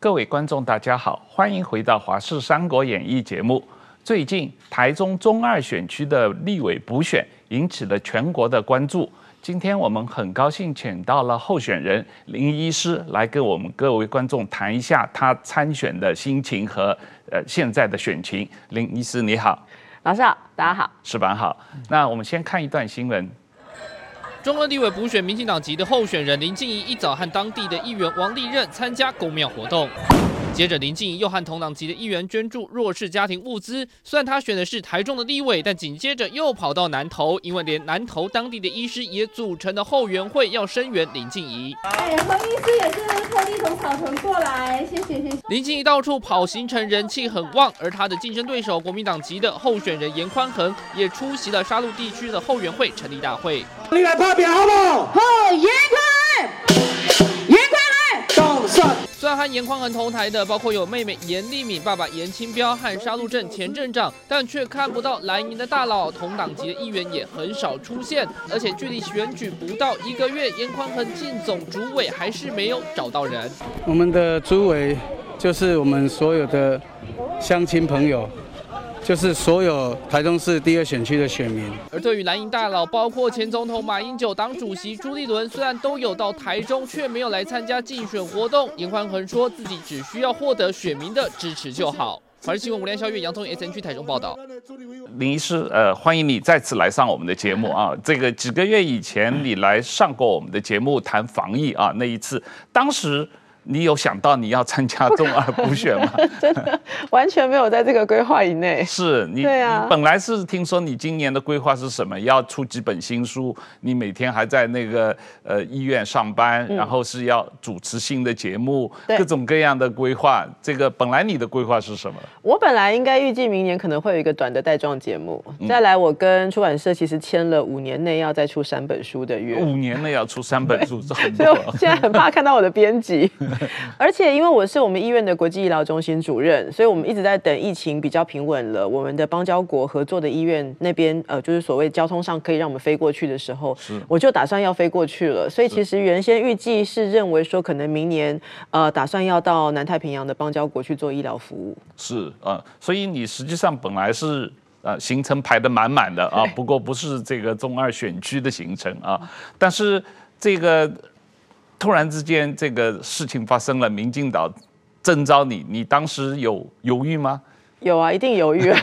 各位观众，大家好，欢迎回到《华视三国演义》节目。最近台中中二选区的立委补选引起了全国的关注。今天我们很高兴请到了候选人林医师来跟我们各位观众谈一下他参选的心情和呃现在的选情。林医师你好，老师好，大家好，石板好。那我们先看一段新闻。中央立委补选，民进党籍的候选人林静怡一早和当地的议员王立任参加公庙活动。接着，林静怡又和同党籍的议员捐助弱势家庭物资。虽然他选的是台中的立委，但紧接着又跑到南投，因为连南投当地的医师也组成了后援会，要声援林静怡。哎，何医师也是特地从草屯过来，谢谢谢谢。林静怡到处跑行程，人气很旺，而他的竞争对手国民党籍的候选人严宽恒也出席了沙鹿地区的后援会成立大会。你来发表好不好？好，颜宽。虽然和严宽恒同台的，包括有妹妹严丽敏、爸爸严清标和沙鹿镇前镇长，但却看不到蓝营的大佬，同党籍的议员也很少出现。而且距离选举不到一个月，严宽恒进总主委还是没有找到人。我们的主委就是我们所有的乡亲朋友。就是所有台中市第二选区的选民。而对于蓝营大佬，包括前总统马英九、党主席朱立伦，虽然都有到台中，却没有来参加竞选活动。严宽恒说自己只需要获得选民的支持就好。华视新闻吴亮、萧月、杨宗远 SNG 台中报道。林医师，呃，欢迎你再次来上我们的节目啊！这个几个月以前你来上过我们的节目谈防疫啊，那一次当时。你有想到你要参加中 二补选吗？真的完全没有在这个规划以内。是你，对啊，本来是听说你今年的规划是什么？要出几本新书，你每天还在那个呃医院上班，然后是要主持新的节目，各种各样的规划。这个本来你的规划是什么？我本来应该预计明年可能会有一个短的带状节目。再来，我跟出版社其实签了五年内要再出三本书的约。五年内要出三本书，这很多。所以我现在很怕看到我的编辑。而且因为我是我们医院的国际医疗中心主任，所以我们一直在等疫情比较平稳了，我们的邦交国合作的医院那边，呃，就是所谓交通上可以让我们飞过去的时候，我就打算要飞过去了。所以其实原先预计是认为说，可能明年呃，打算要到南太平洋的邦交国去做医疗服务。是啊、呃，所以你实际上本来是呃行程排得满满的啊，不过不是这个中二选区的行程啊，但是这个。突然之间，这个事情发生了，民进党征召你，你当时有犹豫吗？有啊，一定犹豫啊，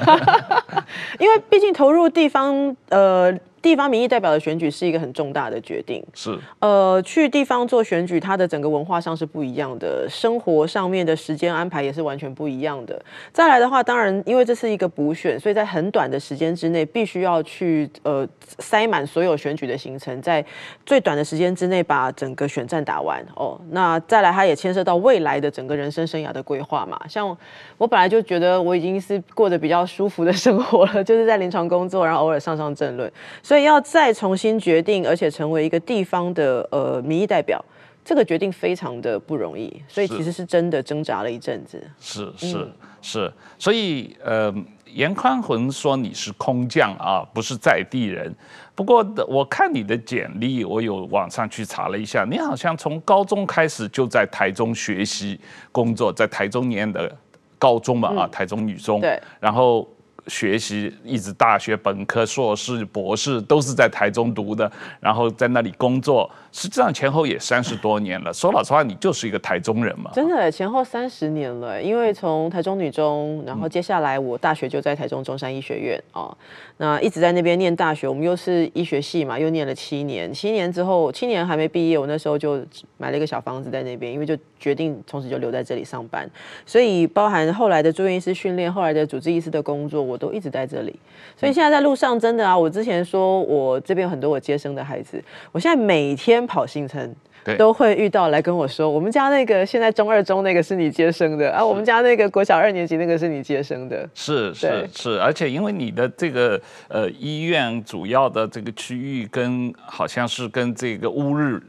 因为毕竟投入地方，呃。地方民意代表的选举是一个很重大的决定，是呃，去地方做选举，它的整个文化上是不一样的，生活上面的时间安排也是完全不一样的。再来的话，当然因为这是一个补选，所以在很短的时间之内，必须要去呃塞满所有选举的行程，在最短的时间之内把整个选战打完哦。那再来，它也牵涉到未来的整个人生生涯的规划嘛。像我本来就觉得我已经是过得比较舒服的生活了，就是在临床工作，然后偶尔上上政论，所以。所以要再重新决定，而且成为一个地方的呃民意代表，这个决定非常的不容易。所以其实是真的挣扎了一阵子。是是、嗯、是。所以呃，严宽魂说你是空降啊，不是在地人。不过我看你的简历，我有网上去查了一下，你好像从高中开始就在台中学习工作，在台中念的高中嘛啊，台中女中。对。然后。学习一直大学本科、硕士、博士都是在台中读的，然后在那里工作。实际上前后也三十多年了。说老实话，你就是一个台中人嘛？真的，前后三十年了。因为从台中女中，然后接下来我大学就在台中中山医学院哦，那一直在那边念大学。我们又是医学系嘛，又念了七年。七年之后，七年还没毕业，我那时候就买了一个小房子在那边，因为就决定从此就留在这里上班。所以包含后来的住院医师训练，后来的主治医师的工作，我都一直在这里。所以现在在路上，真的啊，我之前说我这边有很多我接生的孩子，我现在每天。跑行程，都会遇到来跟我说，我们家那个现在中二中那个是你接生的啊，我们家那个国小二年级那个是你接生的，是是是，而且因为你的这个呃医院主要的这个区域跟好像是跟这个乌日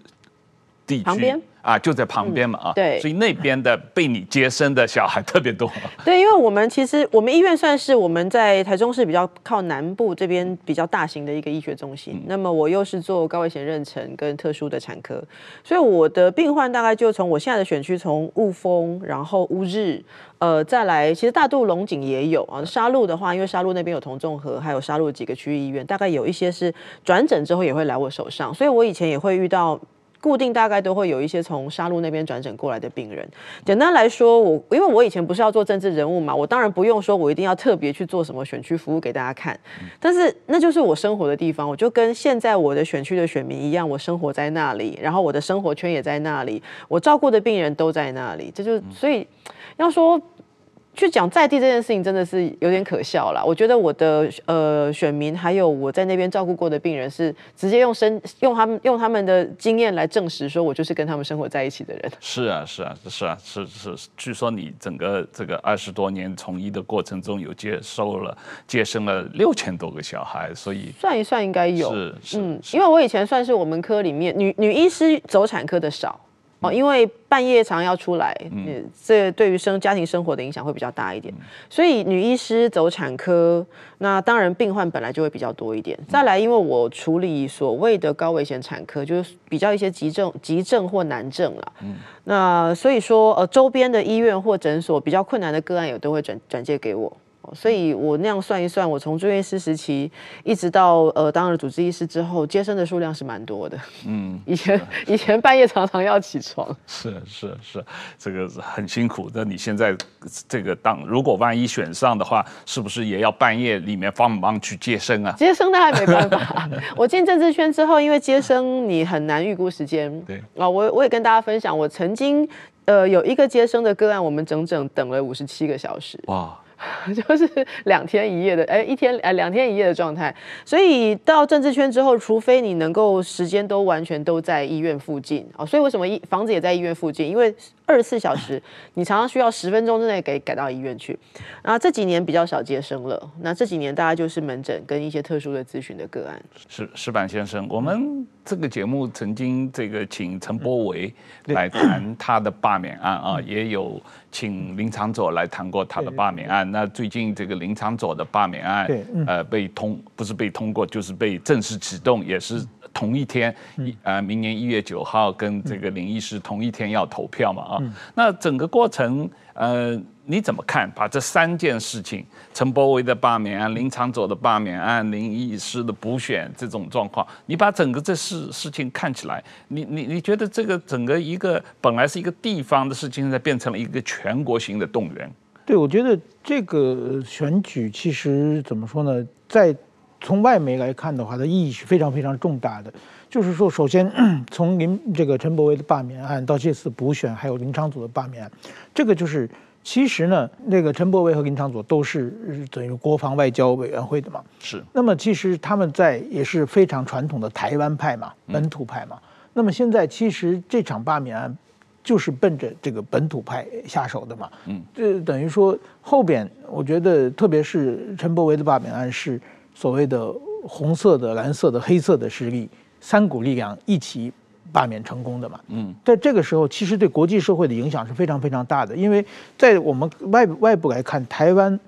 地区旁边？啊，就在旁边嘛啊，对，所以那边的被你接生的小孩特别多。对，因为我们其实我们医院算是我们在台中市比较靠南部这边比较大型的一个医学中心。那么我又是做高危险妊娠跟特殊的产科，所以我的病患大概就从我现在的选区，从雾峰，然后乌日，呃，再来，其实大肚龙井也有啊。沙鹿的话，因为沙鹿那边有同众和，还有沙鹿几个区域医院，大概有一些是转诊之后也会来我手上，所以我以前也会遇到。固定大概都会有一些从沙鹿那边转诊过来的病人。简单来说，我因为我以前不是要做政治人物嘛，我当然不用说我一定要特别去做什么选区服务给大家看。但是那就是我生活的地方，我就跟现在我的选区的选民一样，我生活在那里，然后我的生活圈也在那里，我照顾的病人都在那里。这就所以要说。去讲在地这件事情真的是有点可笑了。我觉得我的呃选民还有我在那边照顾过的病人是直接用生用他们用他们的经验来证实，说我就是跟他们生活在一起的人。是啊，是啊，是啊，是是，是。据说你整个这个二十多年从医的过程中，有接收了接生了六千多个小孩，所以算一算应该有。是是，嗯，因为我以前算是我们科里面女女医师走产科的少。哦，因为半夜常要出来，嗯，这对于生家庭生活的影响会比较大一点，所以女医师走产科，那当然病患本来就会比较多一点。再来，因为我处理所谓的高危险产科，就是比较一些急症、急症或难症了，嗯，那所以说，呃，周边的医院或诊所比较困难的个案，也都会转转介给我。所以我那样算一算，我从住院医师时期一直到呃当了主治医师之后，接生的数量是蛮多的。嗯，以前以前半夜常常要起床。是是是，这个是很辛苦。那你现在这个当如果万一选上的话，是不是也要半夜里面帮忙去接生啊？接生那还没办法。我进政治圈之后，因为接生你很难预估时间。对啊，我我也跟大家分享，我曾经呃有一个接生的个案，我们整整等了五十七个小时。哇。就是两天一夜的，哎，一天哎，两天一夜的状态。所以到政治圈之后，除非你能够时间都完全都在医院附近啊。所以为什么一房子也在医院附近？因为二十四小时，你常常需要十分钟之内给赶到医院去。啊，这几年比较少接生了。那这几年大家就是门诊跟一些特殊的咨询的个案。石石板先生，我们这个节目曾经这个请陈柏维来谈他的罢免案啊，也有请林长佐来谈过他的罢免案。那最近这个林长佐的罢免案，呃，被通不是被通过，就是被正式启动，也是同一天，呃，明年一月九号跟这个林医师同一天要投票嘛啊。那整个过程，呃，你怎么看？把这三件事情，陈柏维的罢免案、林长佐的罢免案、林医师的补选这种状况，你把整个这事事情看起来，你你你觉得这个整个一个本来是一个地方的事情，现在变成了一个全国性的动员？对，我觉得这个选举其实怎么说呢？在从外媒来看的话，它意义是非常非常重大的。就是说，首先 从林这个陈伯维的罢免案到这次补选，还有林昌佐的罢免案，这个就是其实呢，那个陈伯维和林昌佐都是等于国防外交委员会的嘛。是。那么其实他们在也是非常传统的台湾派嘛，本土派嘛。嗯、那么现在其实这场罢免案。就是奔着这个本土派下手的嘛，嗯，这等于说后边，我觉得特别是陈伯维的罢免案是所谓的红色的、蓝色的、黑色的势力三股力量一起罢免成功的嘛，嗯，在这个时候，其实对国际社会的影响是非常非常大的，因为在我们外外部来看，台湾。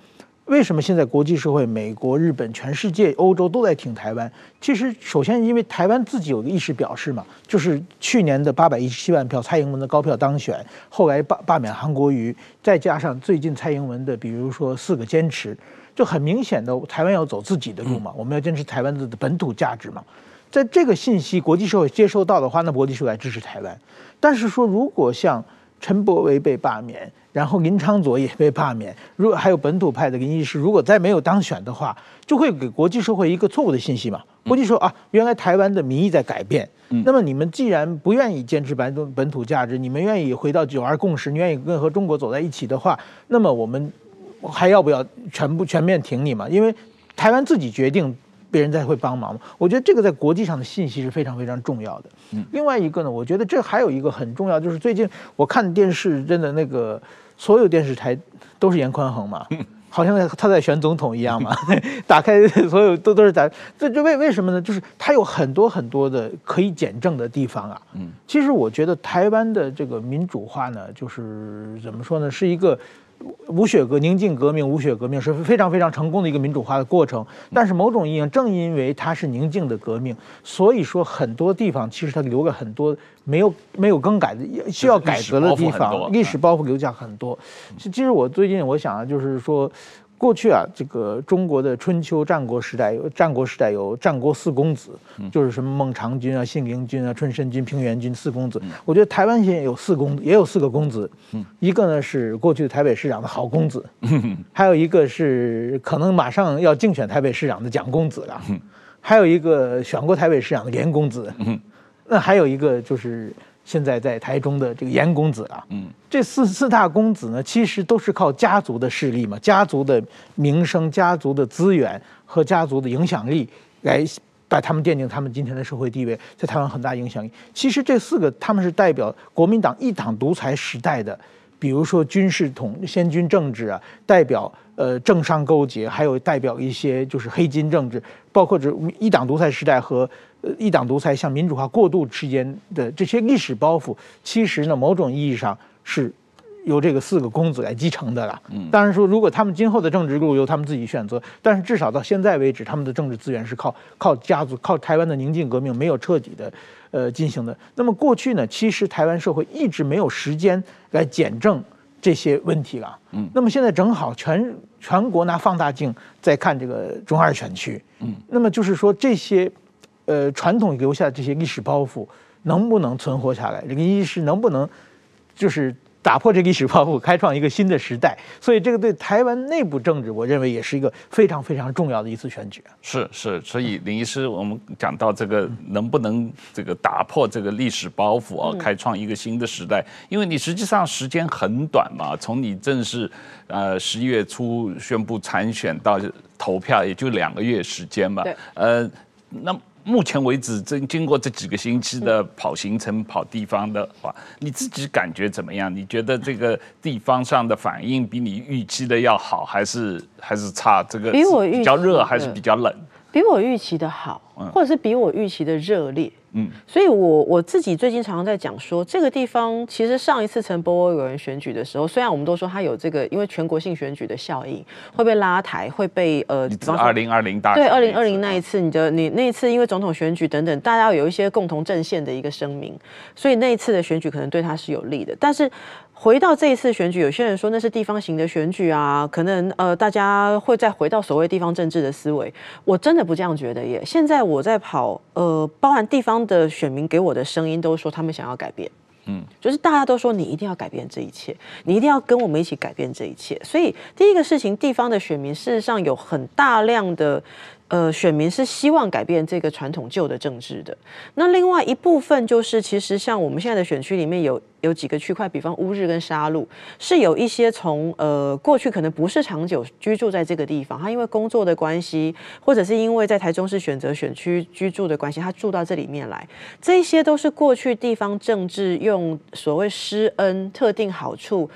为什么现在国际社会、美国、日本、全世界、欧洲都在挺台湾？其实，首先因为台湾自己有个意识表示嘛，就是去年的八百一十七万票，蔡英文的高票当选，后来罢罢免韩国瑜，再加上最近蔡英文的，比如说四个坚持，就很明显的台湾要走自己的路嘛，我们要坚持台湾的本土价值嘛。在这个信息国际社会接收到的话，那国际社会来支持台湾。但是说，如果像陈伯维被罢免，然后林昌佐也被罢免。如果还有本土派的林医师，如果再没有当选的话，就会给国际社会一个错误的信息嘛？国际说啊，原来台湾的民意在改变。那么你们既然不愿意坚持本土本土价值，你们愿意回到九二共识，你愿意跟和中国走在一起的话，那么我们还要不要全部全面挺你嘛？因为台湾自己决定。别人才会帮忙，我觉得这个在国际上的信息是非常非常重要的。另外一个呢，我觉得这还有一个很重要，就是最近我看电视，真的那个所有电视台都是严宽恒嘛，好像他在选总统一样嘛，打开所有都都是在这这为为什么呢？就是他有很多很多的可以检证的地方啊。嗯，其实我觉得台湾的这个民主化呢，就是怎么说呢，是一个。无血革宁静革命，无血革命是非常非常成功的一个民主化的过程。但是某种意义上，正因为它是宁静的革命，所以说很多地方其实它留了很多没有没有更改的需要改革的地方，历史包袱留下很多。其实我最近我想啊，就是说。过去啊，这个中国的春秋战国时代有战国时代有战国四公子，就是什么孟尝君啊、信陵君啊、春申君、平原君四公子。我觉得台湾现在有四公，也有四个公子。一个呢是过去的台北市长的郝公子，还有一个是可能马上要竞选台北市长的蒋公子了，还有一个选过台北市长的严公子，那还有一个就是。现在在台中的这个严公子啊，嗯，这四四大公子呢，其实都是靠家族的势力嘛，家族的名声、家族的资源和家族的影响力来把他们奠定他们今天的社会地位，在台湾很大影响力。其实这四个他们是代表国民党一党独裁时代的，比如说军事统先军政治啊，代表呃政商勾结，还有代表一些就是黑金政治，包括这一党独裁时代和。呃，一党独裁向民主化过渡之间的这些历史包袱，其实呢，某种意义上是由这个四个公子来继承的了。嗯，当然说，如果他们今后的政治路由他们自己选择，但是至少到现在为止，他们的政治资源是靠靠家族、靠台湾的宁静革命没有彻底的呃进行的。那么过去呢，其实台湾社会一直没有时间来检证这些问题了。嗯，那么现在正好全全国拿放大镜在看这个中二选区。嗯，那么就是说这些。呃，传统留下这些历史包袱能不能存活下来？这个意思能不能就是打破这个历史包袱，开创一个新的时代？所以，这个对台湾内部政治，我认为也是一个非常非常重要的一次选举。是是，所以林医师，我们讲到这个能不能这个打破这个历史包袱啊，开创一个新的时代？因为你实际上时间很短嘛，从你正式呃十一月初宣布参选到投票，也就两个月时间嘛。对。呃，那。目前为止，经经过这几个星期的跑行程、跑地方的话，你自己感觉怎么样？你觉得这个地方上的反应比你预期的要好，还是还是差？这个比我预比较热还是比较冷？比我预期的好，或者是比我预期的热烈？嗯，所以我我自己最近常常在讲说，这个地方其实上一次陈柏惟委员选举的时候，虽然我们都说他有这个因为全国性选举的效应会被拉抬，会被呃，比方说二零二零大选对二零二零那一次，你的你那一次因为总统选举等等，大家有一些共同阵线的一个声明，所以那一次的选举可能对他是有利的，但是。回到这一次选举，有些人说那是地方型的选举啊，可能呃大家会再回到所谓地方政治的思维。我真的不这样觉得耶。现在我在跑，呃，包含地方的选民给我的声音都说他们想要改变，嗯，就是大家都说你一定要改变这一切，你一定要跟我们一起改变这一切。所以第一个事情，地方的选民事实上有很大量的。呃，选民是希望改变这个传统旧的政治的。那另外一部分就是，其实像我们现在的选区里面有有几个区块，比方乌日跟沙鹿，是有一些从呃过去可能不是长久居住在这个地方，他因为工作的关系，或者是因为在台中市选择选区居住的关系，他住到这里面来。这些都是过去地方政治用所谓施恩特定好处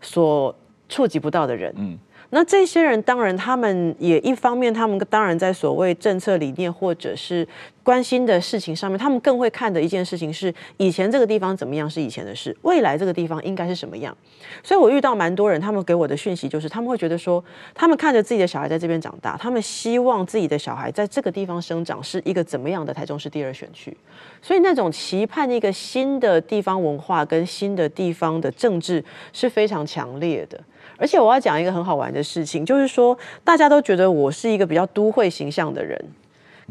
所触及不到的人。嗯。那这些人当然，他们也一方面，他们当然在所谓政策理念或者是关心的事情上面，他们更会看的一件事情是，以前这个地方怎么样是以前的事，未来这个地方应该是什么样。所以我遇到蛮多人，他们给我的讯息就是，他们会觉得说，他们看着自己的小孩在这边长大，他们希望自己的小孩在这个地方生长是一个怎么样的台中市第二选区。所以那种期盼一个新的地方文化跟新的地方的政治是非常强烈的。而且我要讲一个很好玩的事情，就是说大家都觉得我是一个比较都会形象的人，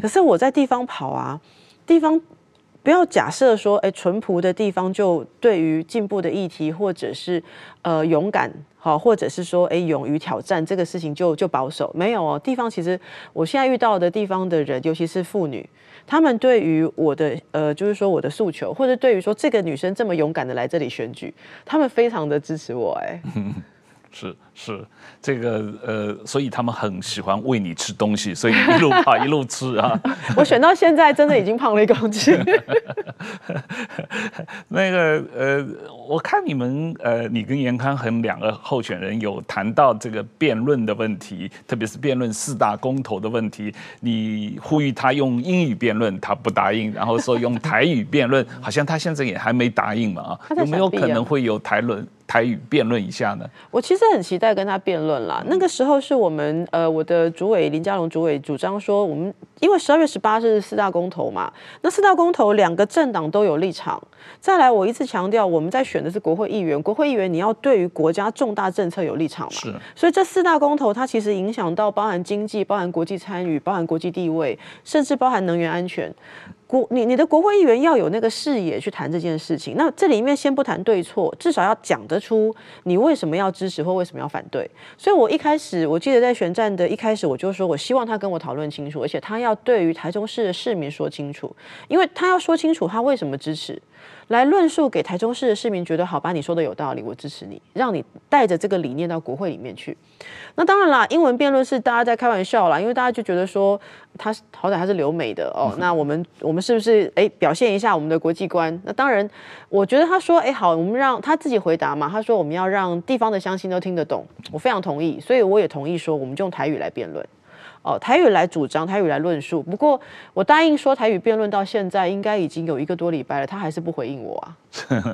可是我在地方跑啊，地方不要假设说，哎，淳朴的地方就对于进步的议题或者是呃勇敢好，或者是说哎勇于挑战这个事情就就保守，没有哦。地方其实我现在遇到的地方的人，尤其是妇女，他们对于我的呃就是说我的诉求，或者对于说这个女生这么勇敢的来这里选举，他们非常的支持我，哎。是是，这个呃，所以他们很喜欢喂你吃东西，所以一路跑一路吃啊。我选到现在真的已经胖了一公斤。那个呃，我看你们呃，你跟严康恒两个候选人有谈到这个辩论的问题，特别是辩论四大公投的问题，你呼吁他用英语辩论，他不答应，然后说用台语辩论，好像他现在也还没答应嘛啊？有没有可能会有台论？台语辩论一下呢？我其实很期待跟他辩论啦。那个时候是我们呃，我的主委林佳龙主委主张说，我们因为十二月十八是四大公投嘛，那四大公投两个政党都有立场。再来，我一直强调，我们在选的是国会议员，国会议员你要对于国家重大政策有立场嘛。是。所以这四大公投它其实影响到包含经济、包含国际参与、包含国际地位，甚至包含能源安全。国，你你的国会议员要有那个视野去谈这件事情。那这里面先不谈对错，至少要讲得出你为什么要支持或为什么要反对。所以我一开始我记得在选战的一开始，我就说我希望他跟我讨论清楚，而且他要对于台中市的市民说清楚，因为他要说清楚他为什么支持。来论述给台中市的市民觉得好吧，你说的有道理，我支持你，让你带着这个理念到国会里面去。那当然啦，英文辩论是大家在开玩笑啦，因为大家就觉得说他好歹他是留美的哦，那我们我们是不是哎表现一下我们的国际观？那当然，我觉得他说哎好，我们让他自己回答嘛。他说我们要让地方的乡亲都听得懂，我非常同意，所以我也同意说我们就用台语来辩论。哦，台语来主张，台语来论述。不过我答应说台语辩论到现在应该已经有一个多礼拜了，他还是不回应我啊。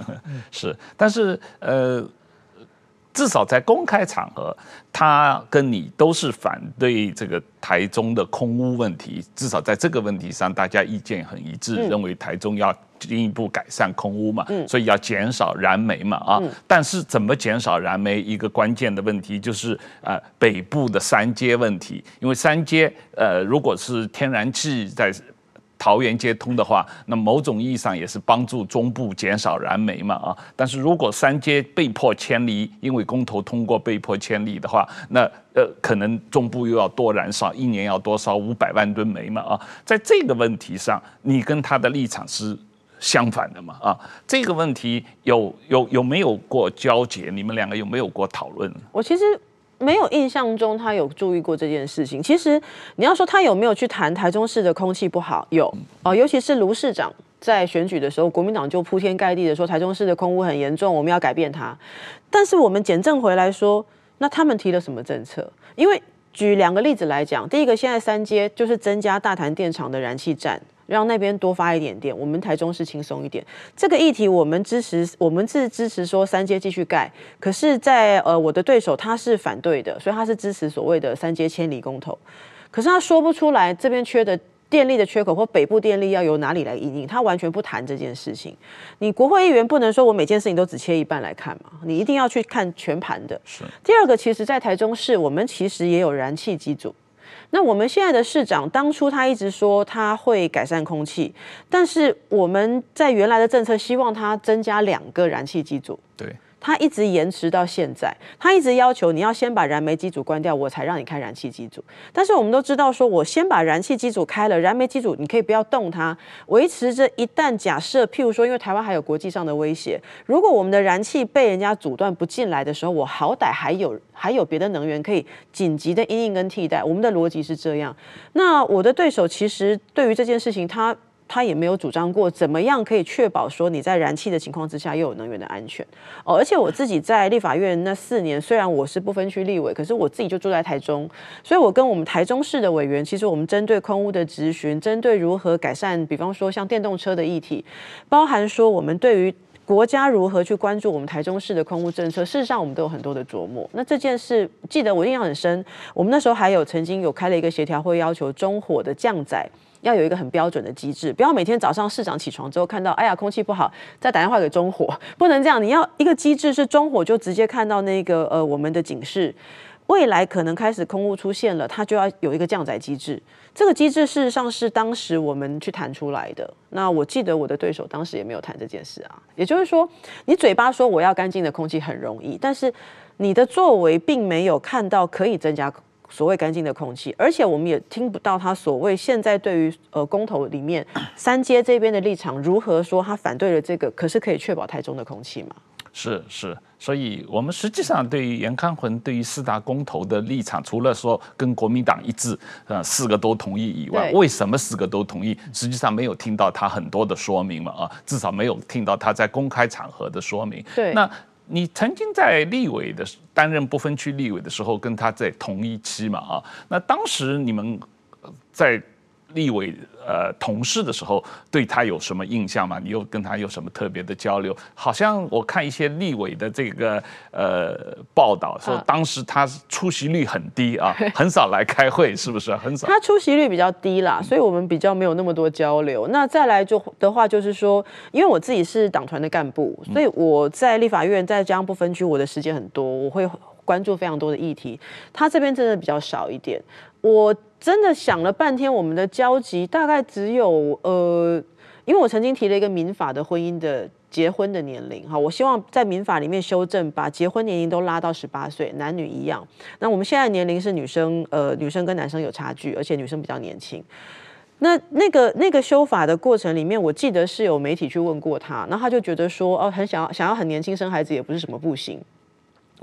是，但是呃。至少在公开场合，他跟你都是反对这个台中的空屋问题。至少在这个问题上，大家意见很一致，认为台中要进一步改善空屋嘛，所以要减少燃煤嘛啊。但是怎么减少燃煤，一个关键的问题就是呃北部的三阶问题，因为三阶呃如果是天然气在。桃园接通的话，那某种意义上也是帮助中部减少燃煤嘛啊。但是如果三阶被迫迁离，因为公投通过被迫迁离的话，那呃可能中部又要多燃烧，一年要多烧五百万吨煤嘛啊。在这个问题上，你跟他的立场是相反的嘛啊。这个问题有有有没有过交接？你们两个有没有过讨论？我其实。没有印象中他有注意过这件事情。其实你要说他有没有去谈台中市的空气不好，有哦，尤其是卢市长在选举的时候，国民党就铺天盖地的说台中市的空污很严重，我们要改变它。但是我们检证回来说，那他们提了什么政策？因为举两个例子来讲，第一个现在三阶就是增加大潭电厂的燃气站。让那边多发一点电，我们台中是轻松一点。这个议题我们支持，我们是支持说三阶继续盖。可是在，呃我的对手他是反对的，所以他是支持所谓的三阶千里公投。可是他说不出来这边缺的电力的缺口或北部电力要由哪里来因应，他完全不谈这件事情。你国会议员不能说我每件事情都只切一半来看嘛，你一定要去看全盘的。是。第二个，其实，在台中市，我们其实也有燃气机组。那我们现在的市长，当初他一直说他会改善空气，但是我们在原来的政策希望他增加两个燃气机组。对。他一直延迟到现在，他一直要求你要先把燃煤机组关掉，我才让你开燃气机组。但是我们都知道，说我先把燃气机组开了，燃煤机组你可以不要动它，维持着一旦假设，譬如说，因为台湾还有国际上的威胁，如果我们的燃气被人家阻断不进来的时候，我好歹还有还有别的能源可以紧急的因应跟替代。我们的逻辑是这样。那我的对手其实对于这件事情，他。他也没有主张过怎么样可以确保说你在燃气的情况之下又有能源的安全哦。而且我自己在立法院那四年，虽然我是不分区立委，可是我自己就住在台中，所以我跟我们台中市的委员，其实我们针对空污的质询，针对如何改善，比方说像电动车的议题，包含说我们对于国家如何去关注我们台中市的空污政策，事实上我们都有很多的琢磨。那这件事记得我印象很深，我们那时候还有曾经有开了一个协调会，要求中火的降载。要有一个很标准的机制，不要每天早上市长起床之后看到，哎呀，空气不好，再打电话给中火，不能这样。你要一个机制是中火就直接看到那个呃我们的警示，未来可能开始空污出现了，它就要有一个降载机制。这个机制事实上是当时我们去谈出来的。那我记得我的对手当时也没有谈这件事啊。也就是说，你嘴巴说我要干净的空气很容易，但是你的作为并没有看到可以增加。所谓干净的空气，而且我们也听不到他所谓现在对于呃公投里面三阶这边的立场如何说他反对了这个，可是可以确保台中的空气吗？是是，所以我们实际上对于严康魂对于四大公投的立场，除了说跟国民党一致，呃，四个都同意以外，为什么四个都同意？实际上没有听到他很多的说明嘛，啊，至少没有听到他在公开场合的说明。对，那你曾经在立委的担任不分区立委的时候，跟他在同一期嘛，啊，那当时你们在。立委呃同事的时候，对他有什么印象吗？你又跟他有什么特别的交流？好像我看一些立委的这个呃报道说，当时他出席率很低啊，很少来开会，是不是？很少。他出席率比较低啦，所以我们比较没有那么多交流。那再来就的话，就是说，因为我自己是党团的干部，所以我在立法院在中央不分区，我的时间很多，我会关注非常多的议题。他这边真的比较少一点，我。真的想了半天，我们的交集大概只有呃，因为我曾经提了一个民法的婚姻的结婚的年龄哈，我希望在民法里面修正，把结婚年龄都拉到十八岁，男女一样。那我们现在年龄是女生呃，女生跟男生有差距，而且女生比较年轻。那那个那个修法的过程里面，我记得是有媒体去问过他，然后他就觉得说哦，很想要想要很年轻生孩子也不是什么不行。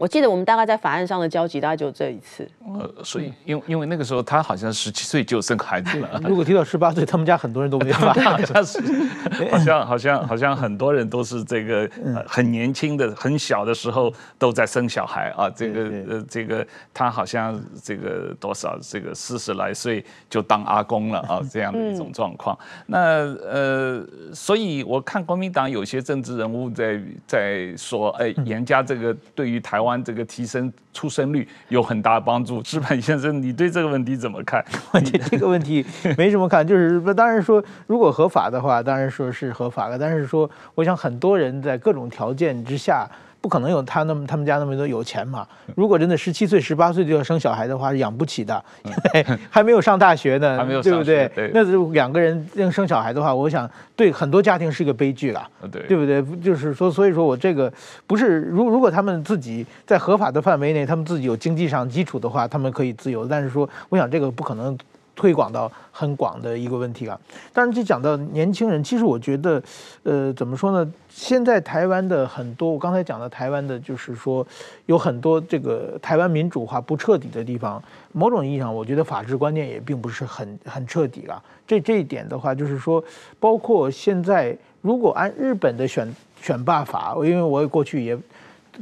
我记得我们大概在法案上的交集，大概就这一次。呃，所以因为因为那个时候他好像十七岁就生孩子了。如果提到十八岁，他们家很多人都没法。好像是，好像好像好像很多人都是这个、呃、很年轻的、很小的时候都在生小孩啊。这个呃，这个他好像这个多少这个四十来岁就当阿公了啊，这样的一种状况。那呃，所以我看国民党有些政治人物在在说，哎，严家这个对于台湾。这个提升出生率有很大帮助，志本先生，你对这个问题怎么看？我觉这个问题没什么看，就是 当然说，如果合法的话，当然说是合法的，但是说，我想很多人在各种条件之下。不可能有他那么他们家那么多有钱嘛？如果真的十七岁、十八岁就要生小孩的话，养不起的，因为 还没有上大学呢，对不对？那就两个人要生小孩的话，我想对很多家庭是一个悲剧了，对不对？就是说，所以说我这个不是，如如果他们自己在合法的范围内，他们自己有经济上基础的话，他们可以自由。但是说，我想这个不可能。推广到很广的一个问题啊，当然就讲到年轻人，其实我觉得，呃，怎么说呢？现在台湾的很多，我刚才讲的台湾的，就是说有很多这个台湾民主化不彻底的地方，某种意义上，我觉得法治观念也并不是很很彻底了。这这一点的话，就是说，包括现在如果按日本的选选罢法，因为我也过去也。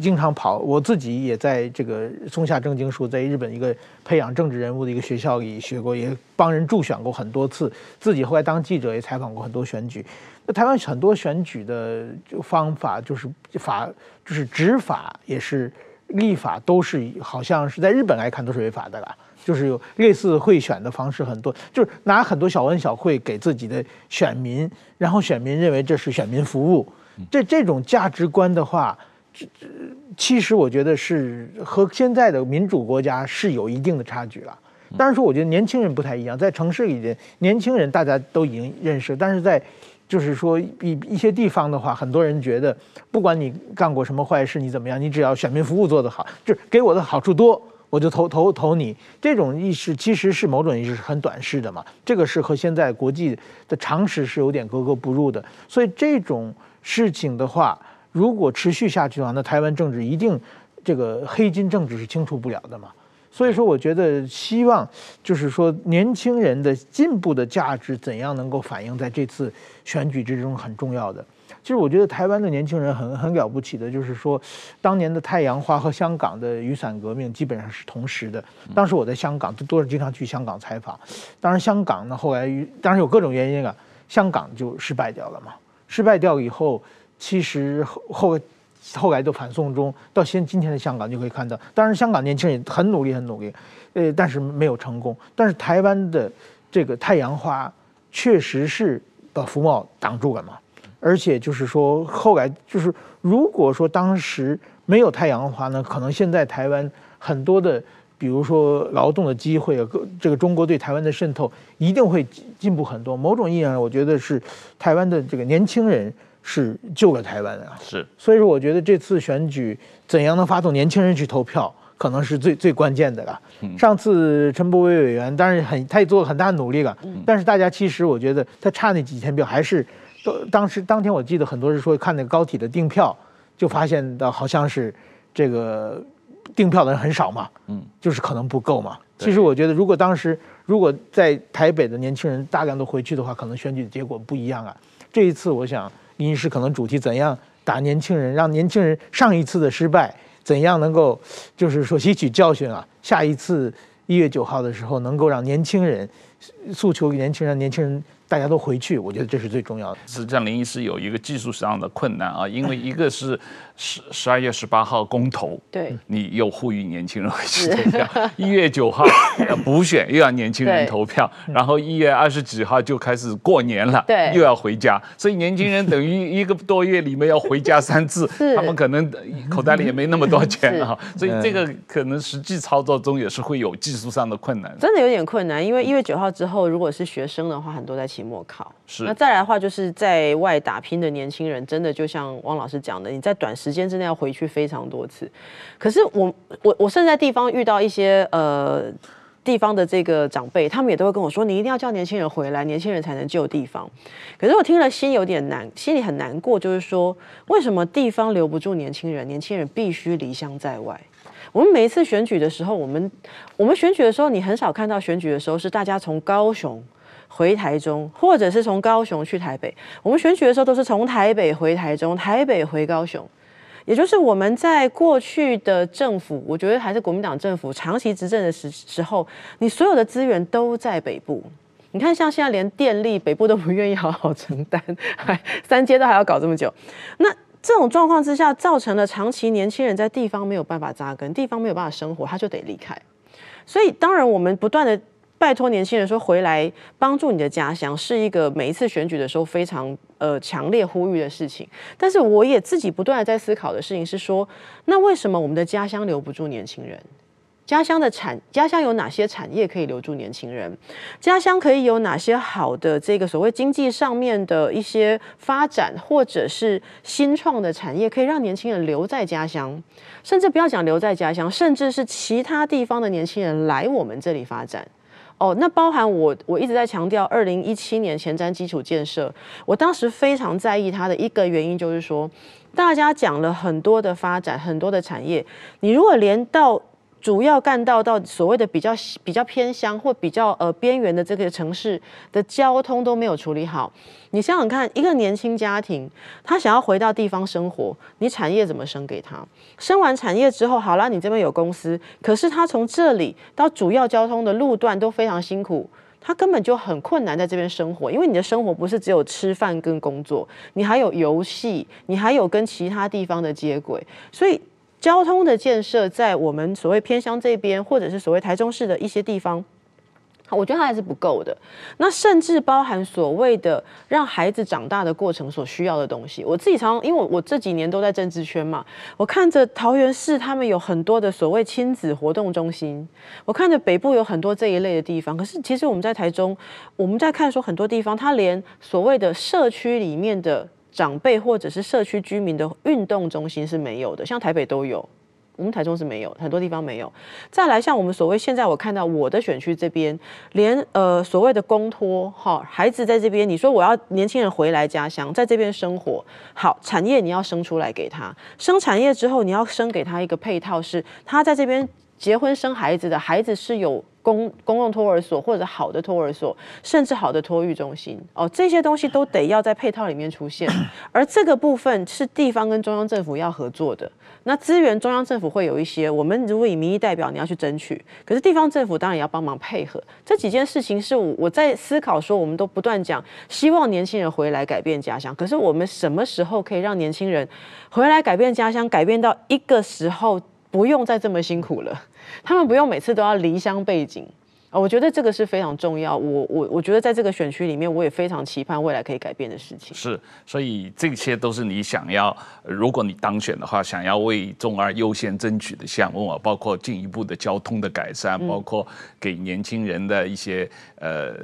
经常跑，我自己也在这个松下正经书，在日本一个培养政治人物的一个学校里学过，也帮人助选过很多次。自己后来当记者也采访过很多选举。那台湾很多选举的方法，就是法，就是执法也是立法，都是好像是在日本来看都是违法的啦。就是有类似贿选的方式很多，就是拿很多小恩小惠给自己的选民，然后选民认为这是选民服务。这这种价值观的话。其实我觉得是和现在的民主国家是有一定的差距了。当然说，我觉得年轻人不太一样，在城市里的年轻人大家都已经认识，但是在就是说一一些地方的话，很多人觉得不管你干过什么坏事，你怎么样，你只要选民服务做得好，就是给我的好处多，我就投投投你。这种意识其实是某种意识是很短视的嘛。这个是和现在国际的常识是有点格格不入的。所以这种事情的话。如果持续下去的话，那台湾政治一定这个黑金政治是清除不了的嘛。所以说，我觉得希望就是说，年轻人的进步的价值怎样能够反映在这次选举之中很重要的。其实我觉得台湾的年轻人很很了不起的，就是说，当年的太阳花和香港的雨伞革命基本上是同时的。当时我在香港，都是经常去香港采访。当然，香港呢后来当然有各种原因啊，香港就失败掉了嘛。失败掉以后。其实后后后来的反送中到现今天的香港就可以看到，当然香港年轻人很努力很努力，呃，但是没有成功。但是台湾的这个太阳花确实是把福茂挡住了嘛，而且就是说后来就是如果说当时没有太阳花呢，可能现在台湾很多的比如说劳动的机会啊，这个中国对台湾的渗透一定会进步很多。某种意义上，我觉得是台湾的这个年轻人。是救了台湾啊，是，所以说我觉得这次选举怎样能发动年轻人去投票，可能是最最关键的了。上次陈柏惟委员当然很，他也做了很大努力了，但是大家其实我觉得他差那几千票，还是都当时当天我记得很多人说看那个高铁的订票，就发现到好像是这个订票的人很少嘛，嗯，就是可能不够嘛。其实我觉得，如果当时如果在台北的年轻人大量都回去的话，可能选举的结果不一样啊。这一次，我想临时可能主题怎样打年轻人，让年轻人上一次的失败怎样能够就是说吸取教训啊，下一次一月九号的时候能够让年轻人诉求年轻人，年轻人。大家都回去，我觉得这是最重要的。实际上，林医师有一个技术上的困难啊，因为一个是十十二月十八号公投，对，你又呼吁年轻人回去投票；一月九号补选又要年轻人投票，然后一月二十几号就开始过年了，对，又要回家，所以年轻人等于一个多月里面要回家三次，他们可能口袋里也没那么多钱啊，所以这个可能实际操作中也是会有技术上的困难。真的有点困难，因为一月九号之后，如果是学生的话，很多在期末考。是。那再来的话，就是在外打拼的年轻人，真的就像汪老师讲的，你在短时时间之内要回去非常多次。可是我我我甚至在地方遇到一些呃地方的这个长辈，他们也都会跟我说，你一定要叫年轻人回来，年轻人才能救地方。可是我听了心有点难，心里很难过，就是说为什么地方留不住年轻人，年轻人必须离乡在外？我们每一次选举的时候，我们我们选举的时候，你很少看到选举的时候是大家从高雄。回台中，或者是从高雄去台北。我们选举的时候都是从台北回台中，台北回高雄。也就是我们在过去的政府，我觉得还是国民党政府长期执政的时时候，你所有的资源都在北部。你看，像现在连电力北部都不愿意好好承担，还三阶都还要搞这么久。那这种状况之下，造成了长期年轻人在地方没有办法扎根，地方没有办法生活，他就得离开。所以，当然我们不断的。拜托年轻人说回来帮助你的家乡，是一个每一次选举的时候非常呃强烈呼吁的事情。但是我也自己不断的在思考的事情是说，那为什么我们的家乡留不住年轻人？家乡的产家乡有哪些产业可以留住年轻人？家乡可以有哪些好的这个所谓经济上面的一些发展，或者是新创的产业，可以让年轻人留在家乡？甚至不要讲留在家乡，甚至是其他地方的年轻人来我们这里发展。哦，那包含我，我一直在强调，二零一七年前瞻基础建设，我当时非常在意它的一个原因，就是说，大家讲了很多的发展，很多的产业，你如果连到。主要干道到所谓的比较比较偏乡或比较呃边缘的这个城市的交通都没有处理好，你想想看，一个年轻家庭他想要回到地方生活，你产业怎么生给他？生完产业之后，好啦，你这边有公司，可是他从这里到主要交通的路段都非常辛苦，他根本就很困难在这边生活，因为你的生活不是只有吃饭跟工作，你还有游戏，你还有跟其他地方的接轨，所以。交通的建设在我们所谓偏乡这边，或者是所谓台中市的一些地方，我觉得它还是不够的。那甚至包含所谓的让孩子长大的过程所需要的东西。我自己常常，因为我这几年都在政治圈嘛，我看着桃园市他们有很多的所谓亲子活动中心，我看着北部有很多这一类的地方。可是其实我们在台中，我们在看说很多地方，它连所谓的社区里面的。长辈或者是社区居民的运动中心是没有的，像台北都有，我们台中是没有，很多地方没有。再来，像我们所谓现在我看到我的选区这边，连呃所谓的公托哈，孩子在这边，你说我要年轻人回来家乡，在这边生活，好，产业你要生出来给他，生产业之后你要生给他一个配套，是他在这边结婚生孩子的孩子是有。公公共托儿所或者好的托儿所，甚至好的托育中心哦，这些东西都得要在配套里面出现，而这个部分是地方跟中央政府要合作的。那资源中央政府会有一些，我们如果以民意代表你要去争取，可是地方政府当然也要帮忙配合。这几件事情是我我在思考说，我们都不断讲，希望年轻人回来改变家乡，可是我们什么时候可以让年轻人回来改变家乡，改变到一个时候不用再这么辛苦了？他们不用每次都要离乡背井啊，我觉得这个是非常重要。我我我觉得在这个选区里面，我也非常期盼未来可以改变的事情。是，所以这些都是你想要，如果你当选的话，想要为中二优先争取的项目啊，包括进一步的交通的改善，包括给年轻人的一些呃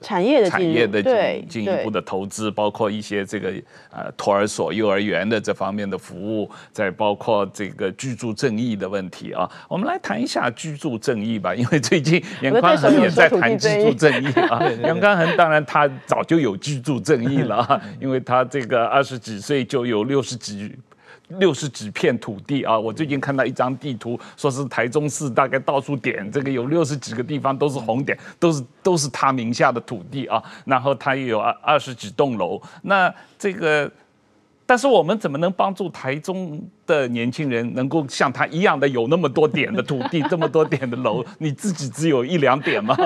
产业的产业的进进一步的投资，包括一些这个呃托儿所、幼儿园的这方面的服务，再包括这个居住正义的问题啊。我们来谈一下居住正义吧，因为最近严宽恒也在谈居住正义啊。严宽恒当然他早就有居住正义了啊，因为他这个二十几岁就有六十几。六十几片土地啊。我最近看到一张地图，说是台中市大概到处点这个有六十几个地方都是红点，都是都是他名下的土地啊。然后他也有二二十几栋楼，那这个。但是我们怎么能帮助台中的年轻人能够像他一样的有那么多点的土地，这么多点的楼？你自己只有一两点吗？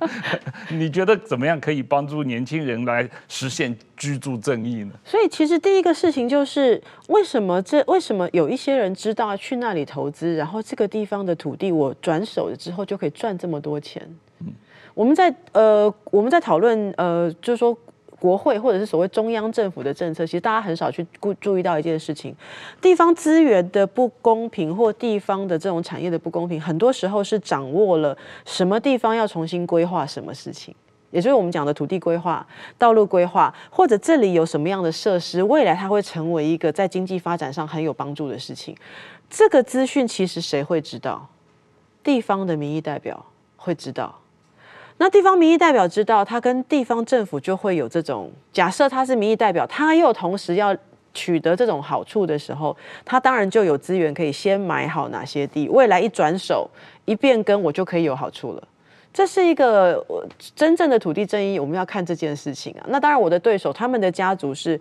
你觉得怎么样可以帮助年轻人来实现居住正义呢？所以其实第一个事情就是，为什么这为什么有一些人知道去那里投资，然后这个地方的土地我转手了之后就可以赚这么多钱？嗯，我们在呃我们在讨论呃就是说。国会或者是所谓中央政府的政策，其实大家很少去注注意到一件事情：地方资源的不公平或地方的这种产业的不公平，很多时候是掌握了什么地方要重新规划什么事情，也就是我们讲的土地规划、道路规划，或者这里有什么样的设施，未来它会成为一个在经济发展上很有帮助的事情。这个资讯其实谁会知道？地方的民意代表会知道。那地方民意代表知道，他跟地方政府就会有这种假设，他是民意代表，他又同时要取得这种好处的时候，他当然就有资源可以先买好哪些地，未来一转手一变更，我就可以有好处了。这是一个真正的土地正义，我们要看这件事情啊。那当然，我的对手他们的家族是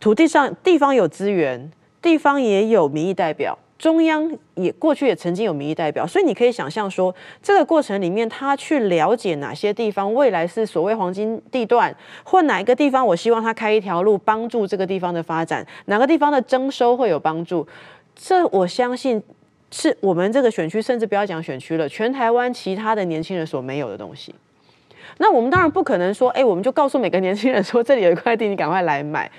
土地上地方有资源，地方也有民意代表。中央也过去也曾经有民意代表，所以你可以想象说，这个过程里面，他去了解哪些地方未来是所谓黄金地段，或哪一个地方，我希望他开一条路帮助这个地方的发展，哪个地方的征收会有帮助，这我相信是我们这个选区，甚至不要讲选区了，全台湾其他的年轻人所没有的东西。那我们当然不可能说，哎，我们就告诉每个年轻人说，这里有一块地，你赶快来买。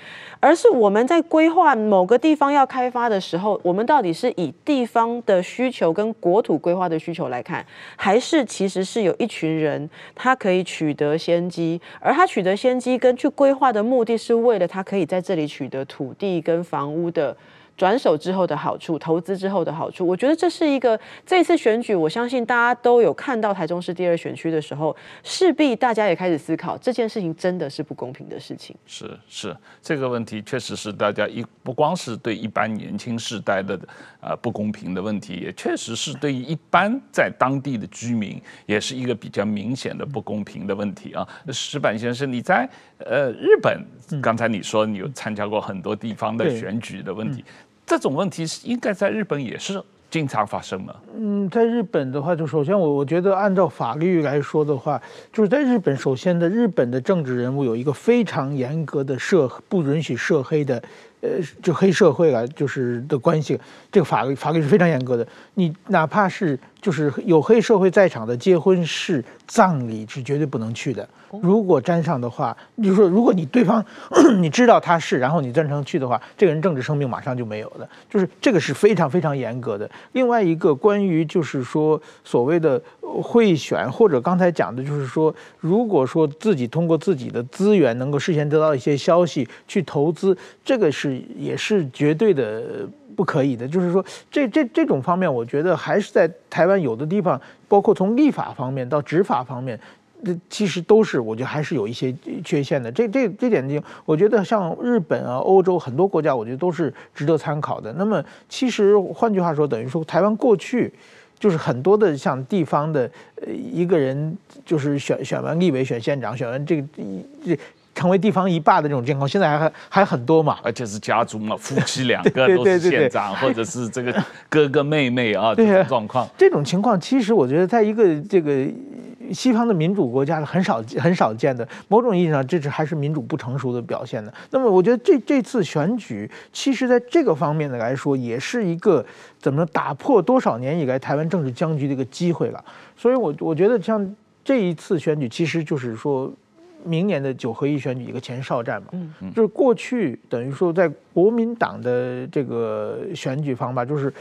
而是我们在规划某个地方要开发的时候，我们到底是以地方的需求跟国土规划的需求来看，还是其实是有一群人他可以取得先机，而他取得先机跟去规划的目的是为了他可以在这里取得土地跟房屋的。转手之后的好处，投资之后的好处，我觉得这是一个这一次选举，我相信大家都有看到台中市第二选区的时候，势必大家也开始思考这件事情真的是不公平的事情。是是，这个问题确实是大家一不光是对一般年轻世代的呃不公平的问题，也确实是对于一般在当地的居民，也是一个比较明显的不公平的问题啊。石板先生，你在呃日本，刚才你说你有参加过很多地方的选举的问题。这种问题是应该在日本也是经常发生的。嗯，在日本的话，就首先我我觉得按照法律来说的话，就是在日本，首先的日本的政治人物有一个非常严格的涉不允许涉黑的，呃，就黑社会啊，就是的关系，这个法律法律是非常严格的。你哪怕是就是有黑社会在场的结婚式、葬礼是绝对不能去的。如果沾上的话，就是说，如果你对方 你知道他是，然后你赞成去的话，这个人政治生命马上就没有了。就是这个是非常非常严格的。另外一个关于就是说所谓的贿选，或者刚才讲的就是说，如果说自己通过自己的资源能够事先得到一些消息去投资，这个是也是绝对的不可以的。就是说，这这这种方面，我觉得还是在台湾有的地方，包括从立法方面到执法方面。这其实都是，我觉得还是有一些缺陷的。这这这点就，我觉得像日本啊、欧洲很多国家，我觉得都是值得参考的。那么，其实换句话说，等于说台湾过去就是很多的像地方的呃一个人，就是选选完立委、选县长、选完这个这成为地方一霸的这种状况，现在还还很多嘛。而且是家族嘛，夫妻两个 都是县长，或者是这个 哥哥妹妹啊，这种状况。这种情况其实我觉得在一个这个。西方的民主国家很少很少见的，某种意义上，这是还是民主不成熟的表现的。那么，我觉得这这次选举，其实在这个方面的来说，也是一个怎么打破多少年以来台湾政治僵局的一个机会了。所以我，我我觉得像这一次选举，其实就是说明年的九合一选举一个前哨战嘛。就是过去等于说在国民党的这个选举方法，就是。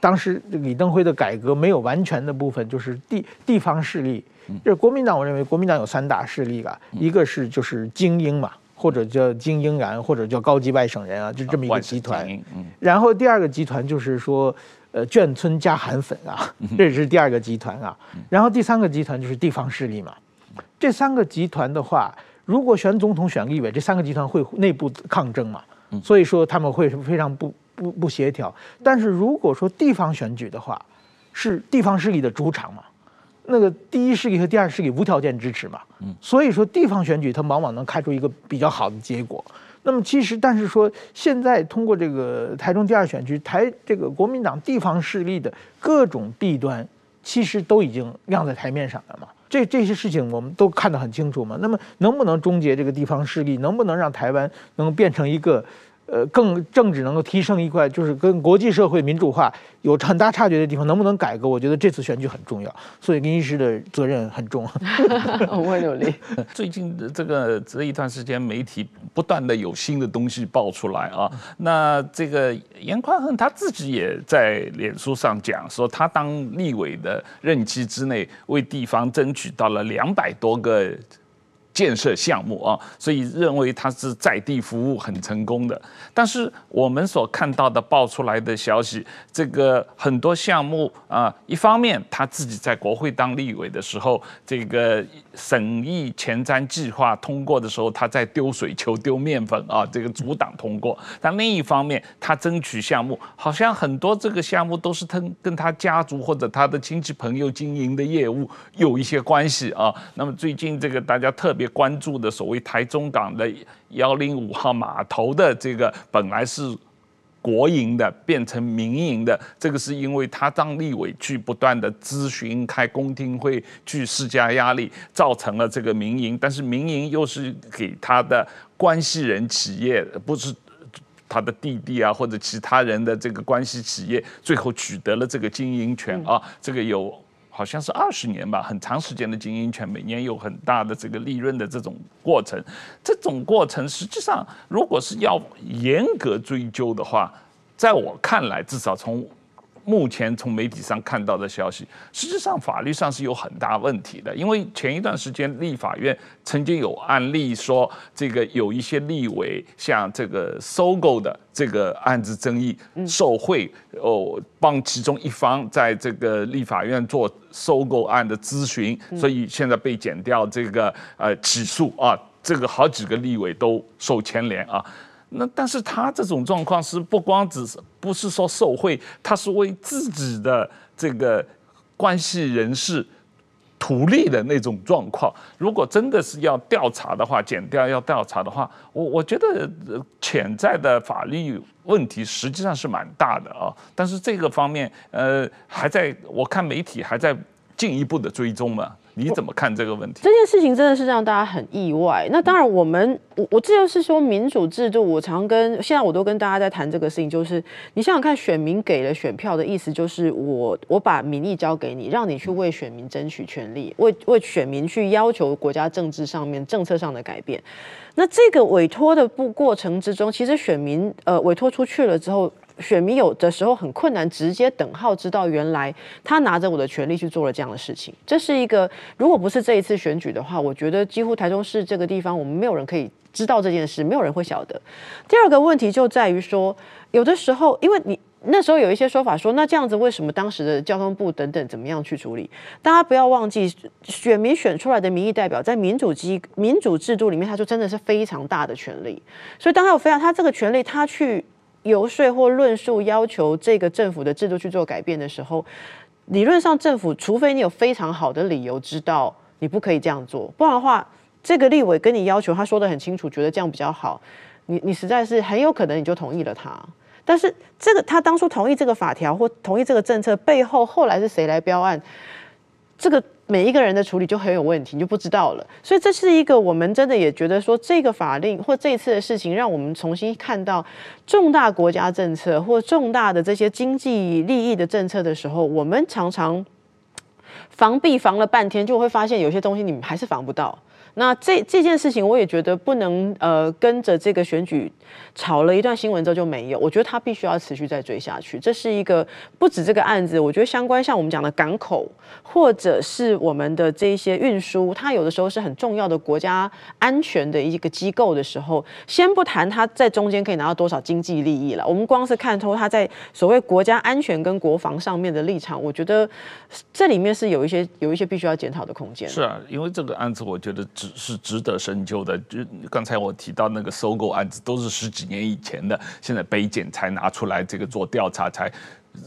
当时李登辉的改革没有完全的部分，就是地地方势力。就是国民党，我认为国民党有三大势力吧，一个是就是精英嘛，或者叫精英然，或者叫高级外省人啊，就这么一个集团。然后第二个集团就是说，呃，眷村加韩粉啊，这是第二个集团啊。然后第三个集团就是地方势力嘛。这三个集团的话，如果选总统选立委，这三个集团会内部抗争嘛。所以说他们会非常不。不不协调。但是如果说地方选举的话，是地方势力的主场嘛，那个第一势力和第二势力无条件支持嘛，嗯，所以说地方选举它往往能开出一个比较好的结果。那么其实，但是说现在通过这个台中第二选区，台这个国民党地方势力的各种弊端，其实都已经亮在台面上了嘛。这这些事情我们都看得很清楚嘛。那么能不能终结这个地方势力？能不能让台湾能变成一个？呃，更政治能够提升一块，就是跟国际社会民主化有很大差距的地方，能不能改革？我觉得这次选举很重要，所以林医师的责任很重。我会努力。最近这个这一段时间，媒体不断的有新的东西爆出来啊。那这个严宽恒他自己也在脸书上讲说，他当立委的任期之内，为地方争取到了两百多个。建设项目啊，所以认为他是在地服务很成功的。但是我们所看到的爆出来的消息，这个很多项目啊，一方面他自己在国会当立委的时候，这个审议前瞻计划通过的时候，他在丢水球、丢面粉啊，这个阻挡通过。但另一方面，他争取项目，好像很多这个项目都是他跟他家族或者他的亲戚朋友经营的业务有一些关系啊。那么最近这个大家特别。关注的所谓台中港的幺零五号码头的这个本来是国营的，变成民营的，这个是因为他当立委去不断的咨询、开公听会、去施加压力，造成了这个民营。但是民营又是给他的关系人企业，不是他的弟弟啊或者其他人的这个关系企业，最后取得了这个经营权啊，这个有。好像是二十年吧，很长时间的经营权，每年有很大的这个利润的这种过程。这种过程实际上，如果是要严格追究的话，在我看来，至少从目前从媒体上看到的消息，实际上法律上是有很大问题的。因为前一段时间立法院曾经有案例说，这个有一些立委像这个收购的这个案子争议，受贿哦，帮其中一方在这个立法院做收购案的咨询，所以现在被减掉这个呃起诉啊，这个好几个立委都受牵连啊。那但是他这种状况是不光只是不是说受贿，他是为自己的这个关系人士图利的那种状况。如果真的是要调查的话，减掉要调查的话，我我觉得潜在的法律问题实际上是蛮大的啊。但是这个方面，呃，还在我看媒体还在进一步的追踪嘛。你怎么看这个问题？这件事情真的是让大家很意外。那当然，我们我我这就是说民主制度。我常跟现在我都跟大家在谈这个事情，就是你想想看，选民给了选票的意思，就是我我把民意交给你，让你去为选民争取权利，为为选民去要求国家政治上面政策上的改变。那这个委托的不过程之中，其实选民呃委托出去了之后。选民有的时候很困难，直接等号知道原来他拿着我的权利去做了这样的事情。这是一个，如果不是这一次选举的话，我觉得几乎台中市这个地方，我们没有人可以知道这件事，没有人会晓得。第二个问题就在于说，有的时候，因为你那时候有一些说法说，那这样子为什么当时的交通部等等怎么样去处理？大家不要忘记，选民选出来的民意代表，在民主机民主制度里面，他就真的是非常大的权利。所以当他有非常他这个权利，他去。游说或论述要求这个政府的制度去做改变的时候，理论上政府除非你有非常好的理由知道你不可以这样做，不然的话，这个立委跟你要求，他说得很清楚，觉得这样比较好，你你实在是很有可能你就同意了他。但是这个他当初同意这个法条或同意这个政策背后，后来是谁来标案？这个。每一个人的处理就很有问题，你就不知道了。所以这是一个我们真的也觉得说，这个法令或这一次的事情，让我们重新看到重大国家政策或重大的这些经济利益的政策的时候，我们常常防避防了半天，就会发现有些东西你们还是防不到。那这这件事情，我也觉得不能呃跟着这个选举炒了一段新闻之后就没有，我觉得他必须要持续再追下去。这是一个不止这个案子，我觉得相关像我们讲的港口或者是我们的这一些运输，它有的时候是很重要的国家安全的一个机构的时候，先不谈它在中间可以拿到多少经济利益了，我们光是看透它在所谓国家安全跟国防上面的立场，我觉得这里面是有一些有一些必须要检讨的空间。是啊，因为这个案子，我觉得。是值得深究的。就刚才我提到那个收购案子，都是十几年以前的，现在北检才拿出来这个做调查，才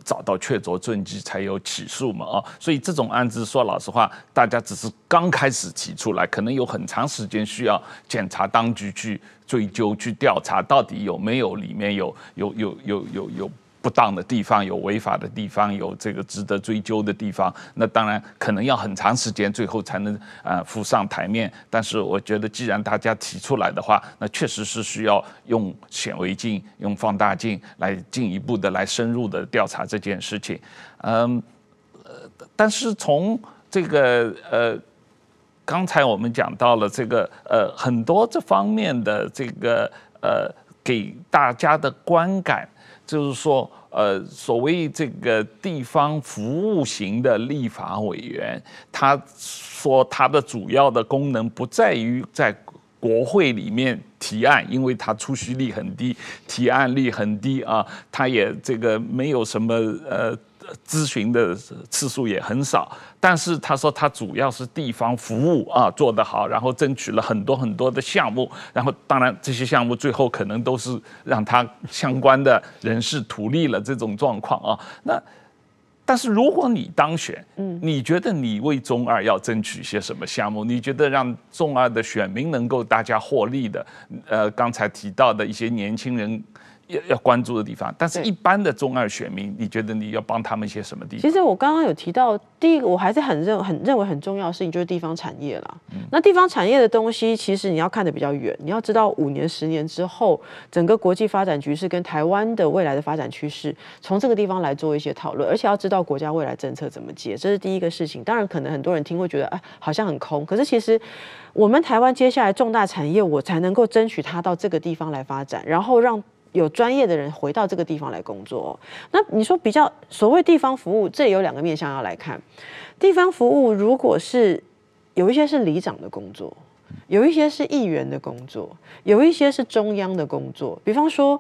找到确凿证据，才有起诉嘛啊。所以这种案子说老实话，大家只是刚开始提出来，可能有很长时间需要检察当局去追究、去调查，到底有没有里面有有有有有有。有不当的地方，有违法的地方，有这个值得追究的地方，那当然可能要很长时间，最后才能啊浮上台面。但是我觉得，既然大家提出来的话，那确实是需要用显微镜、用放大镜来进一步的来深入的调查这件事情。嗯，呃，但是从这个呃，刚才我们讲到了这个呃很多这方面的这个呃给大家的观感。就是说，呃，所谓这个地方服务型的立法委员，他说他的主要的功能不在于在国会里面提案，因为他出席率很低，提案率很低啊，他也这个没有什么呃。咨询的次数也很少，但是他说他主要是地方服务啊，做得好，然后争取了很多很多的项目，然后当然这些项目最后可能都是让他相关的人士图利了这种状况啊。那但是如果你当选，嗯，你觉得你为中二要争取些什么项目？你觉得让中二的选民能够大家获利的？呃，刚才提到的一些年轻人。要要关注的地方，但是一般的中二选民，你觉得你要帮他们一些什么地方？其实我刚刚有提到，第一个我还是很认很认为很重要的事情就是地方产业啦。嗯、那地方产业的东西，其实你要看得比较远，你要知道五年、十年之后，整个国际发展局势跟台湾的未来的发展趋势，从这个地方来做一些讨论，而且要知道国家未来政策怎么接，这是第一个事情。当然，可能很多人听会觉得，哎，好像很空。可是其实，我们台湾接下来重大产业，我才能够争取它到这个地方来发展，然后让。有专业的人回到这个地方来工作，那你说比较所谓地方服务，这里有两个面向要来看。地方服务如果是有一些是里长的工作，有一些是议员的工作，有一些是中央的工作，比方说。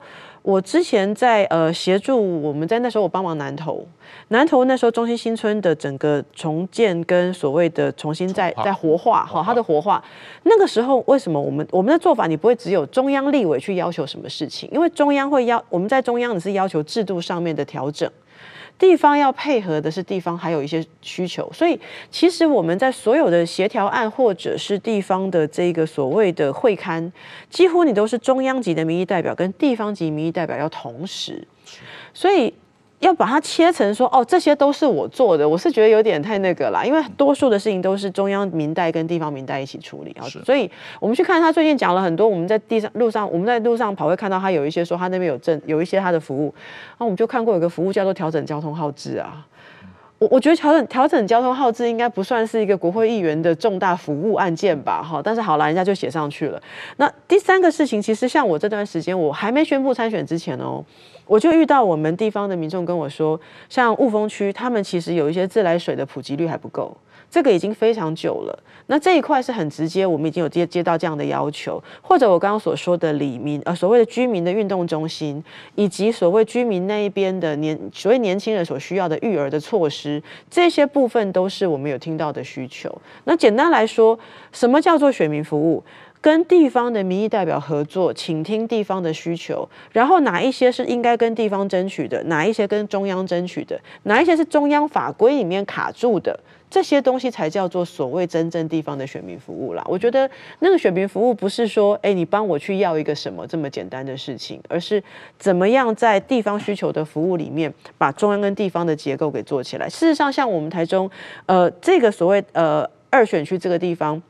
我之前在呃协助我们在那时候我帮忙南投，南投那时候中心新村的整个重建跟所谓的重新再再活化哈，它的活化，那个时候为什么我们我们的做法你不会只有中央立委去要求什么事情？因为中央会要我们在中央你是要求制度上面的调整。地方要配合的是地方，还有一些需求，所以其实我们在所有的协调案或者是地方的这个所谓的会刊，几乎你都是中央级的民意代表跟地方级民意代表要同时，所以。要把它切成说哦，这些都是我做的，我是觉得有点太那个啦，因为多数的事情都是中央民代跟地方民代一起处理啊，所以我们去看他最近讲了很多，我们在地上路上我们在路上跑会看到他有一些说他那边有政，有一些他的服务，那我们就看过有个服务叫做调整交通号志啊，我我觉得调整调整交通号志应该不算是一个国会议员的重大服务案件吧，哈，但是好了，人家就写上去了。那第三个事情，其实像我这段时间我还没宣布参选之前哦。我就遇到我们地方的民众跟我说，像雾峰区，他们其实有一些自来水的普及率还不够，这个已经非常久了。那这一块是很直接，我们已经有接接到这样的要求，或者我刚刚所说的里民，呃，所谓的居民的运动中心，以及所谓居民那一边的年，所谓年轻人所需要的育儿的措施，这些部分都是我们有听到的需求。那简单来说，什么叫做选民服务？跟地方的民意代表合作，倾听地方的需求，然后哪一些是应该跟地方争取的，哪一些跟中央争取的，哪一些是中央法规里面卡住的，这些东西才叫做所谓真正地方的选民服务啦。我觉得那个选民服务不是说，哎，你帮我去要一个什么这么简单的事情，而是怎么样在地方需求的服务里面，把中央跟地方的结构给做起来。事实上，像我们台中，呃，这个所谓呃二选区这个地方。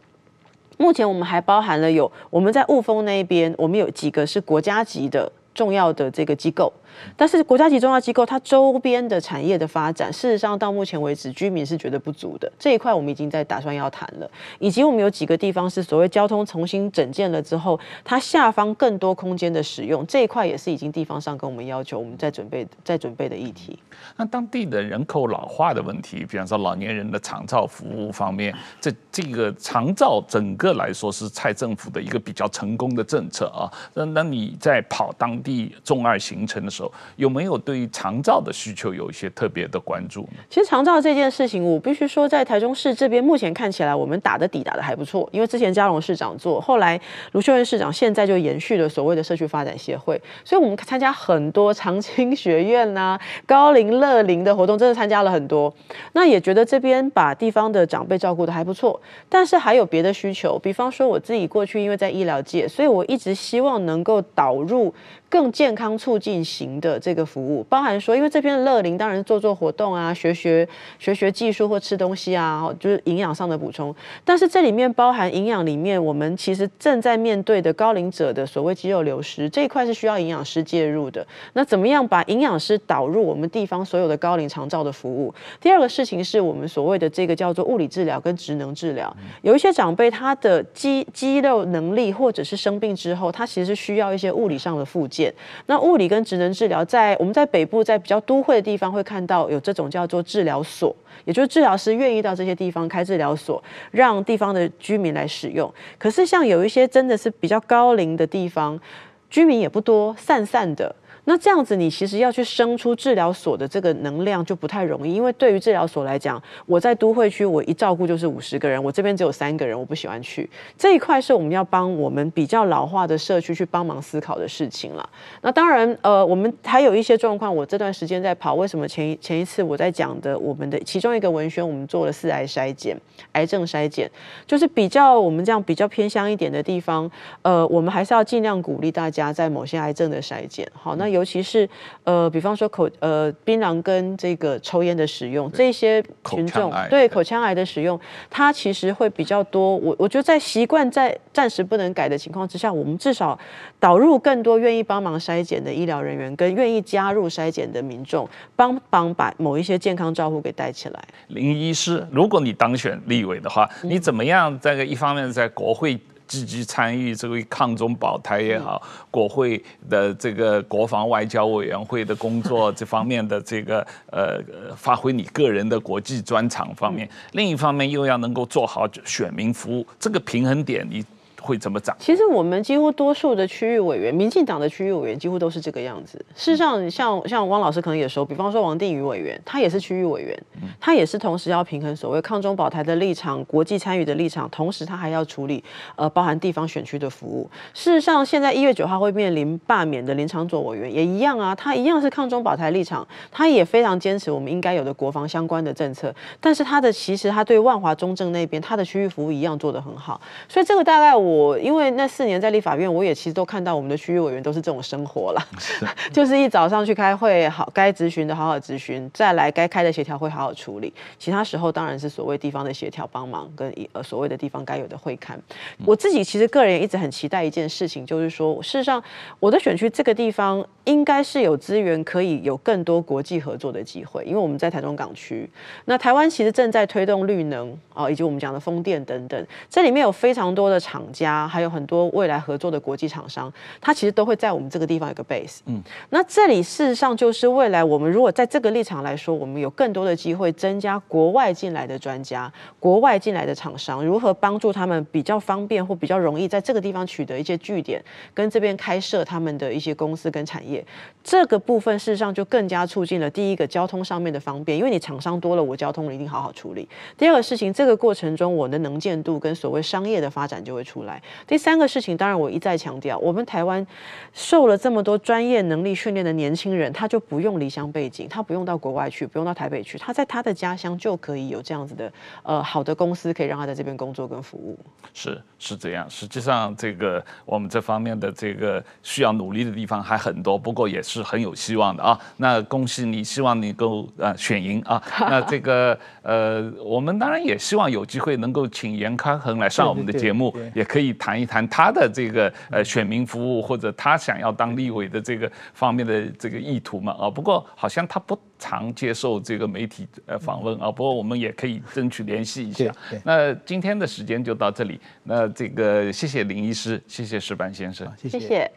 目前我们还包含了有我们在雾峰那边，我们有几个是国家级的重要的这个机构。但是国家级重要机构，它周边的产业的发展，事实上到目前为止，居民是觉得不足的。这一块我们已经在打算要谈了，以及我们有几个地方是所谓交通重新整建了之后，它下方更多空间的使用，这一块也是已经地方上跟我们要求，我们在准备在准备的议题。那当地的人口老化的问题，比方说老年人的长照服务方面，这这个长照整个来说是蔡政府的一个比较成功的政策啊。那那你在跑当地重二行程的时候，有没有对于长照的需求有一些特别的关注？其实长照这件事情，我必须说，在台中市这边目前看起来，我们打的底打得还不错，因为之前嘉龙市长做，后来卢秀燕市长现在就延续了所谓的社区发展协会，所以我们参加很多长青学院、啊、高龄乐龄的活动，真的参加了很多。那也觉得这边把地方的长辈照顾得还不错，但是还有别的需求，比方说我自己过去因为在医疗界，所以我一直希望能够导入。更健康促进型的这个服务，包含说，因为这边的乐龄当然是做做活动啊，学学学学技术或吃东西啊，就是营养上的补充。但是这里面包含营养里面，我们其实正在面对的高龄者的所谓肌肉流失这一块是需要营养师介入的。那怎么样把营养师导入我们地方所有的高龄长照的服务？第二个事情是我们所谓的这个叫做物理治疗跟职能治疗。有一些长辈他的肌肌肉能力或者是生病之后，他其实是需要一些物理上的复健。那物理跟职能治疗，在我们在北部，在比较都会的地方会看到有这种叫做治疗所，也就是治疗师愿意到这些地方开治疗所，让地方的居民来使用。可是像有一些真的是比较高龄的地方，居民也不多，散散的。那这样子，你其实要去生出治疗所的这个能量就不太容易，因为对于治疗所来讲，我在都会区，我一照顾就是五十个人，我这边只有三个人，我不喜欢去这一块，是我们要帮我们比较老化的社区去帮忙思考的事情了。那当然，呃，我们还有一些状况，我这段时间在跑，为什么前一前一次我在讲的我们的其中一个文宣，我们做了四癌筛检、癌症筛检，就是比较我们这样比较偏乡一点的地方，呃，我们还是要尽量鼓励大家在某些癌症的筛检。好，那有。尤其是呃，比方说口呃槟榔跟这个抽烟的使用，这些群众对口腔癌的使用，它其实会比较多。我我觉得在习惯在暂时不能改的情况之下，我们至少导入更多愿意帮忙筛检的医疗人员，跟愿意加入筛检的民众，帮帮把某一些健康照护给带起来。林医师，如果你当选立委的话，你怎么样？这个一方面在国会。积极参与这个抗中保台也好，国会的这个国防外交委员会的工作这方面的这个呃，发挥你个人的国际专长方面，另一方面又要能够做好选民服务，这个平衡点你。会怎么涨？其实我们几乎多数的区域委员，民进党的区域委员几乎都是这个样子。事实上，像像汪老师可能也熟，比方说王定宇委员，他也是区域委员，他也是同时要平衡所谓抗中保台的立场、国际参与的立场，同时他还要处理呃包含地方选区的服务。事实上，现在一月九号会面临罢免的林长佐委员也一样啊，他一样是抗中保台立场，他也非常坚持我们应该有的国防相关的政策，但是他的其实他对万华中正那边他的区域服务一样做得很好，所以这个大概我。我因为那四年在立法院，我也其实都看到我们的区域委员都是这种生活了，就是一早上去开会，好该咨询的好好咨询，再来该开的协调会好好处理，其他时候当然是所谓地方的协调帮忙跟呃所谓的地方该有的会勘。我自己其实个人一直很期待一件事情，就是说事实上我的选区这个地方应该是有资源可以有更多国际合作的机会，因为我们在台中港区，那台湾其实正在推动绿能啊，以及我们讲的风电等等，这里面有非常多的厂家，还有很多未来合作的国际厂商，它其实都会在我们这个地方有个 base。嗯，那这里事实上就是未来我们如果在这个立场来说，我们有更多的机会增加国外进来的专家、国外进来的厂商，如何帮助他们比较方便或比较容易在这个地方取得一些据点，跟这边开设他们的一些公司跟产业。这个部分事实上就更加促进了第一个交通上面的方便，因为你厂商多了，我交通一定好好处理。第二个事情，这个过程中我的能见度跟所谓商业的发展就会出来。第三个事情，当然我一再强调，我们台湾受了这么多专业能力训练的年轻人，他就不用离乡背景，他不用到国外去，不用到台北去，他在他的家乡就可以有这样子的呃好的公司，可以让他在这边工作跟服务。是是这样，实际上这个我们这方面的这个需要努力的地方还很多，不过也是很有希望的啊。那恭喜你，希望你够呃选赢啊。那这个呃，我们当然也希望有机会能够请严康恒来上我们的节目，对对对，也可以谈。一谈他的这个呃选民服务，或者他想要当立委的这个方面的这个意图嘛啊，不过好像他不常接受这个媒体呃访问啊，不过我们也可以争取联系一下。那今天的时间就到这里，那这个谢谢林医师，谢谢石板先生，谢谢。